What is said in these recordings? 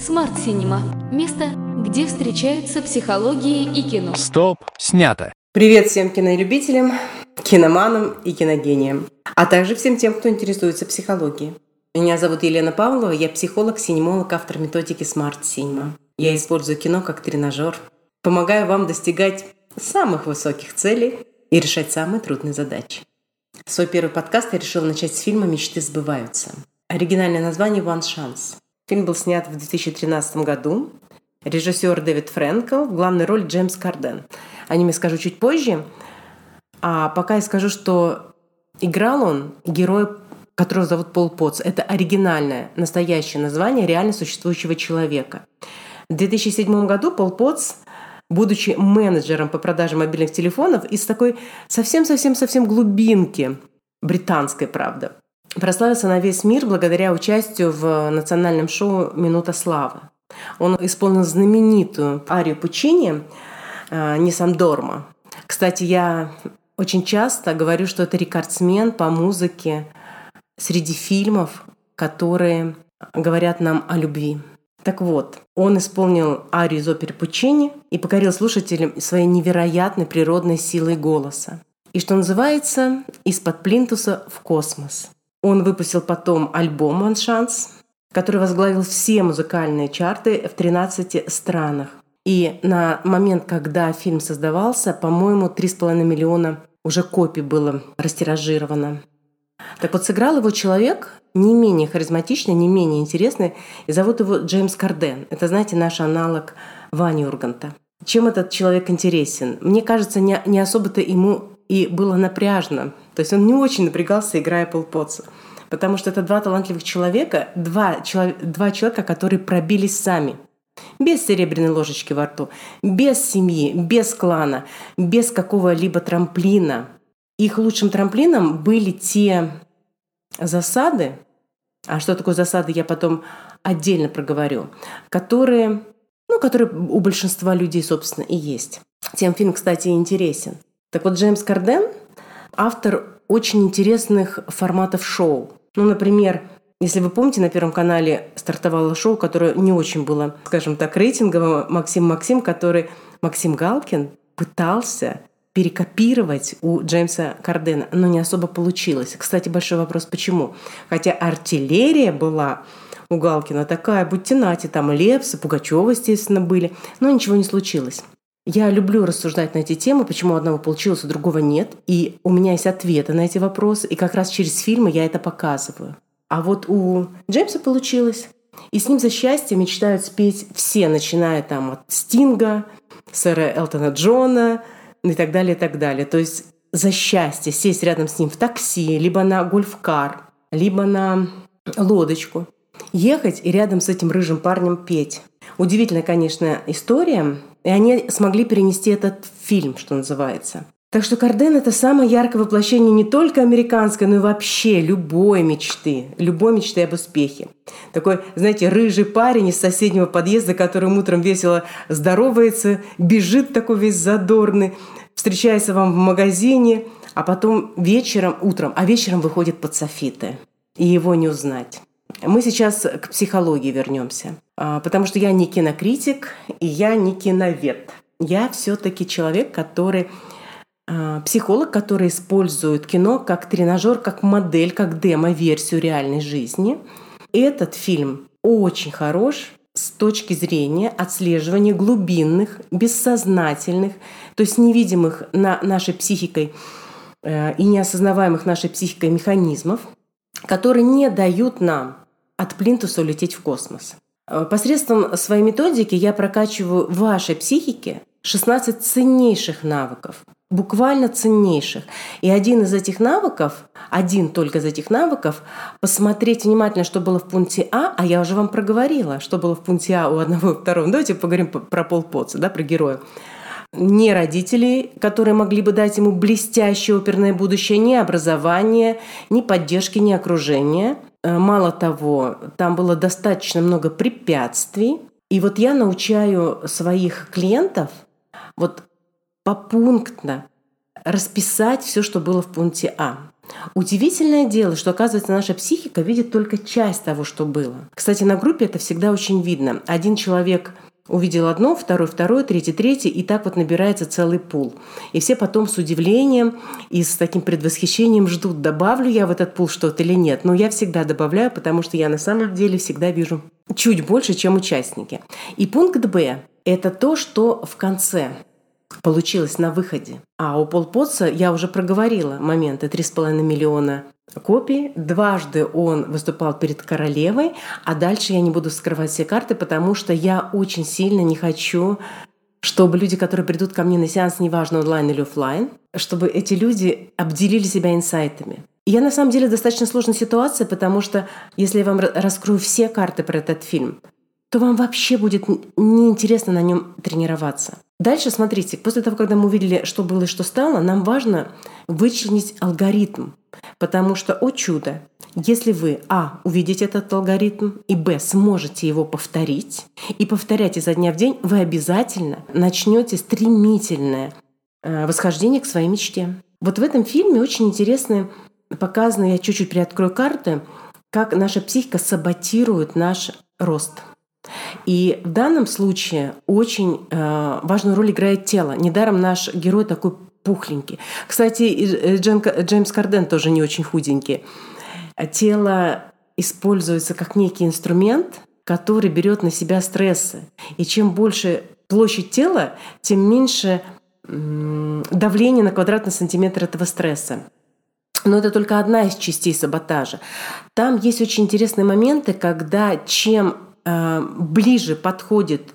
Смарт Синема. Место, где встречаются психологии и кино. Стоп, снято. Привет всем кинолюбителям, киноманам и киногениям, а также всем тем, кто интересуется психологией. Меня зовут Елена Павлова, я психолог, синемолог, автор методики Smart Cinema. Я использую кино как тренажер, помогаю вам достигать самых высоких целей и решать самые трудные задачи. Свой первый подкаст я решила начать с фильма «Мечты сбываются». Оригинальное название «One Chance». Фильм был снят в 2013 году. Режиссер Дэвид Фрэнкл, в главной роли Джеймс Карден. О нем я скажу чуть позже. А пока я скажу, что играл он героя, которого зовут Пол Потс. Это оригинальное, настоящее название реально существующего человека. В 2007 году Пол Потс будучи менеджером по продаже мобильных телефонов из такой совсем-совсем-совсем глубинки, британской, правда, прославился на весь мир благодаря участию в национальном шоу «Минута славы». Он исполнил знаменитую арию Пучини э, «Ниссан Дорма». Кстати, я очень часто говорю, что это рекордсмен по музыке среди фильмов, которые говорят нам о любви. Так вот, он исполнил арию из оперы Пучини и покорил слушателям своей невероятной природной силой голоса. И что называется, из-под плинтуса в космос. Он выпустил потом альбом «One Chance», который возглавил все музыкальные чарты в 13 странах. И на момент, когда фильм создавался, по-моему, 3,5 миллиона уже копий было растиражировано. Так вот, сыграл его человек, не менее харизматичный, не менее интересный, и зовут его Джеймс Карден. Это, знаете, наш аналог Вани Урганта. Чем этот человек интересен? Мне кажется, не, не особо-то ему и было напряжно. То есть он не очень напрягался, играя Пол Потса. Потому что это два талантливых человека, два, два человека, которые пробились сами. Без серебряной ложечки во рту, без семьи, без клана, без какого-либо трамплина. Их лучшим трамплином были те засады, а что такое засады, я потом отдельно проговорю, которые, ну, которые у большинства людей, собственно, и есть. Тем фильм, кстати, интересен. Так вот, Джеймс Карден – автор очень интересных форматов шоу. Ну, например, если вы помните, на Первом канале стартовало шоу, которое не очень было, скажем так, рейтинговым. Максим Максим, который Максим Галкин пытался перекопировать у Джеймса Кардена, но не особо получилось. Кстати, большой вопрос, почему? Хотя артиллерия была у Галкина такая, будьте нати, там Лепсы, Пугачева, естественно, были, но ничего не случилось. Я люблю рассуждать на эти темы, почему одного получилось, у другого нет. И у меня есть ответы на эти вопросы, и как раз через фильмы я это показываю. А вот у Джеймса получилось. И с ним за счастье мечтают спеть все, начиная там от Стинга, сэра Элтона Джона, и так далее, и так далее. То есть за счастье сесть рядом с ним в такси, либо на гольф-кар, либо на лодочку, ехать и рядом с этим рыжим парнем петь. Удивительная, конечно, история, и они смогли перенести этот фильм, что называется. Так что Карден – это самое яркое воплощение не только американской, но и вообще любой мечты, любой мечты об успехе. Такой, знаете, рыжий парень из соседнего подъезда, который утром весело здоровается, бежит такой весь задорный, встречается вам в магазине, а потом вечером, утром, а вечером выходит под софиты, и его не узнать. Мы сейчас к психологии вернемся, а, потому что я не кинокритик, и я не киновед. Я все-таки человек, который психолог, который использует кино как тренажер, как модель, как демо-версию реальной жизни. Этот фильм очень хорош с точки зрения отслеживания глубинных, бессознательных, то есть невидимых на нашей психикой э, и неосознаваемых нашей психикой механизмов, которые не дают нам от плинтуса улететь в космос. Э, посредством своей методики я прокачиваю вашей психике 16 ценнейших навыков, буквально ценнейших. И один из этих навыков, один только из этих навыков, посмотреть внимательно, что было в пункте А, а я уже вам проговорила, что было в пункте А у одного и второго. Давайте поговорим про Пол Потца, да, про героя. Не родители, которые могли бы дать ему блестящее оперное будущее, ни образование, ни поддержки, ни окружения. Э, мало того, там было достаточно много препятствий. И вот я научаю своих клиентов вот попунктно расписать все, что было в пункте А. Удивительное дело, что, оказывается, наша психика видит только часть того, что было. Кстати, на группе это всегда очень видно. Один человек увидел одно, второй, второе, третий, третий, и так вот набирается целый пул. И все потом с удивлением и с таким предвосхищением ждут, добавлю я в этот пул что-то или нет. Но я всегда добавляю, потому что я на самом деле всегда вижу чуть больше, чем участники. И пункт Б – это то, что в конце получилось на выходе. А у Пол Потса я уже проговорила моменты 3,5 миллиона копий. Дважды он выступал перед королевой, а дальше я не буду скрывать все карты, потому что я очень сильно не хочу чтобы люди, которые придут ко мне на сеанс, неважно онлайн или офлайн, чтобы эти люди обделили себя инсайтами. Я на самом деле достаточно сложная ситуация, потому что если я вам раскрою все карты про этот фильм, то вам вообще будет неинтересно на нем тренироваться. Дальше смотрите, после того, когда мы увидели, что было и что стало, нам важно вычленить алгоритм. Потому что, о чудо, если вы, а, увидите этот алгоритм, и, б, сможете его повторить, и повторять изо дня в день, вы обязательно начнете стремительное э, восхождение к своей мечте. Вот в этом фильме очень интересно показано, я чуть-чуть приоткрою карты, как наша психика саботирует наш рост – и в данном случае очень э, важную роль играет тело. Недаром наш герой такой пухленький. Кстати, э, Джем, Джеймс Карден тоже не очень худенький. Тело используется как некий инструмент, который берет на себя стрессы. И чем больше площадь тела, тем меньше давление на квадратный сантиметр этого стресса. Но это только одна из частей саботажа. Там есть очень интересные моменты, когда чем Э, ближе подходит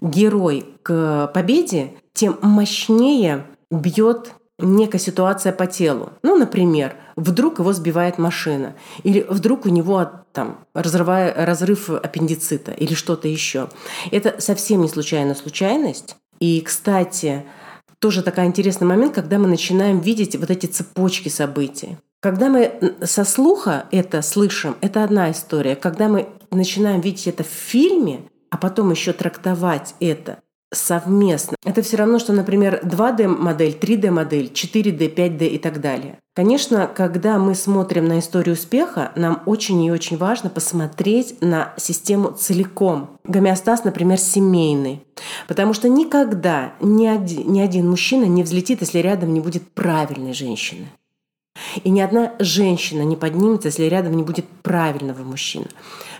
герой к победе, тем мощнее бьет некая ситуация по телу. Ну, например, вдруг его сбивает машина, или вдруг у него там разрывая, разрыв аппендицита или что-то еще. Это совсем не случайная случайность. И, кстати, тоже такой интересный момент, когда мы начинаем видеть вот эти цепочки событий. Когда мы со слуха это слышим, это одна история. Когда мы начинаем видеть это в фильме, а потом еще трактовать это совместно. Это все равно, что, например, 2D-модель, 3D-модель, 4D, 5D и так далее. Конечно, когда мы смотрим на историю успеха, нам очень и очень важно посмотреть на систему целиком. Гомеостаз, например, семейный. Потому что никогда ни один, ни один мужчина не взлетит, если рядом не будет правильной женщины. И ни одна женщина не поднимется, если рядом не будет правильного мужчины.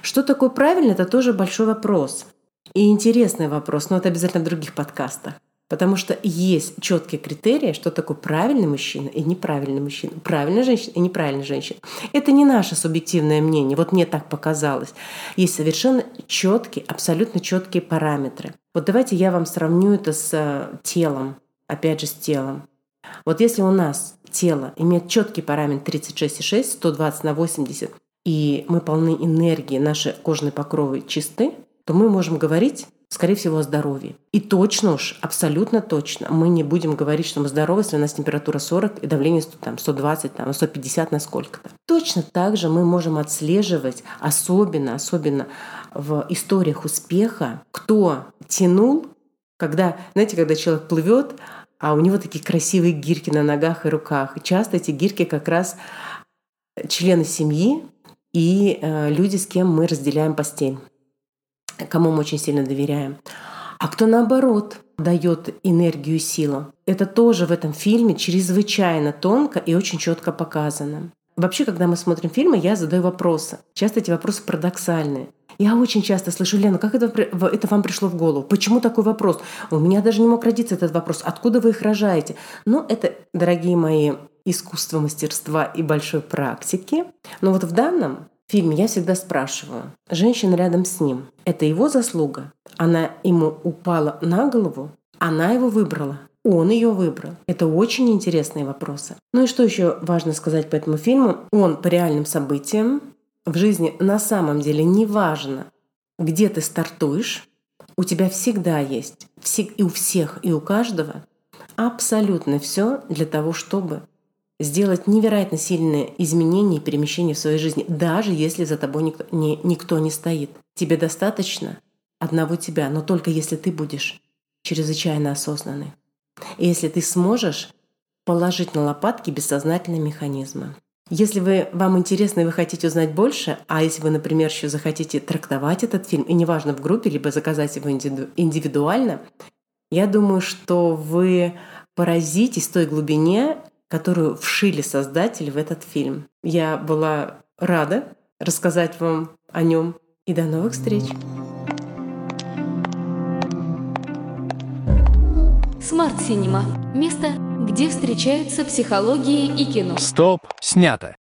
Что такое правильно, это тоже большой вопрос. И интересный вопрос, но это обязательно в других подкастах. Потому что есть четкие критерии, что такое правильный мужчина и неправильный мужчина, правильная женщина и неправильная женщина. Это не наше субъективное мнение, вот мне так показалось. Есть совершенно четкие, абсолютно четкие параметры. Вот давайте я вам сравню это с э, телом, опять же с телом. Вот если у нас тело имеет четкий параметр 36,6, 120 на 80, и мы полны энергии, наши кожные покровы чисты, то мы можем говорить, скорее всего, о здоровье. И точно уж, абсолютно точно, мы не будем говорить, что мы здоровы, если у нас температура 40 и давление там, 120, там, 150 на сколько-то. Точно так же мы можем отслеживать, особенно, особенно в историях успеха, кто тянул, когда, знаете, когда человек плывет, а у него такие красивые гирьки на ногах и руках. И часто эти гирьки как раз члены семьи, и э, люди, с кем мы разделяем постель, кому мы очень сильно доверяем. А кто наоборот дает энергию и силу. Это тоже в этом фильме чрезвычайно тонко и очень четко показано. Вообще, когда мы смотрим фильмы, я задаю вопросы. Часто эти вопросы парадоксальные. Я очень часто слышу, Лена, как это, это вам пришло в голову? Почему такой вопрос? У меня даже не мог родиться этот вопрос. Откуда вы их рожаете? Ну, это, дорогие мои, искусство мастерства и большой практики. Но вот в данном фильме я всегда спрашиваю, женщина рядом с ним, это его заслуга? Она ему упала на голову? Она его выбрала? Он ее выбрал. Это очень интересные вопросы. Ну и что еще важно сказать по этому фильму? Он по реальным событиям в жизни на самом деле не важно, где ты стартуешь, у тебя всегда есть, и у всех, и у каждого абсолютно все для того, чтобы сделать невероятно сильные изменения и перемещения в своей жизни, даже если за тобой никто не, никто не стоит. Тебе достаточно одного тебя, но только если ты будешь чрезвычайно осознанный. И если ты сможешь положить на лопатки бессознательные механизмы. Если вы, вам интересно и вы хотите узнать больше, а если вы, например, еще захотите трактовать этот фильм, и неважно в группе, либо заказать его индивидуально, я думаю, что вы поразитесь той глубине, которую вшили создатели в этот фильм. Я была рада рассказать вам о нем. И до новых встреч! Смарт Синема – место, где встречаются психология и кино. Стоп! Снято!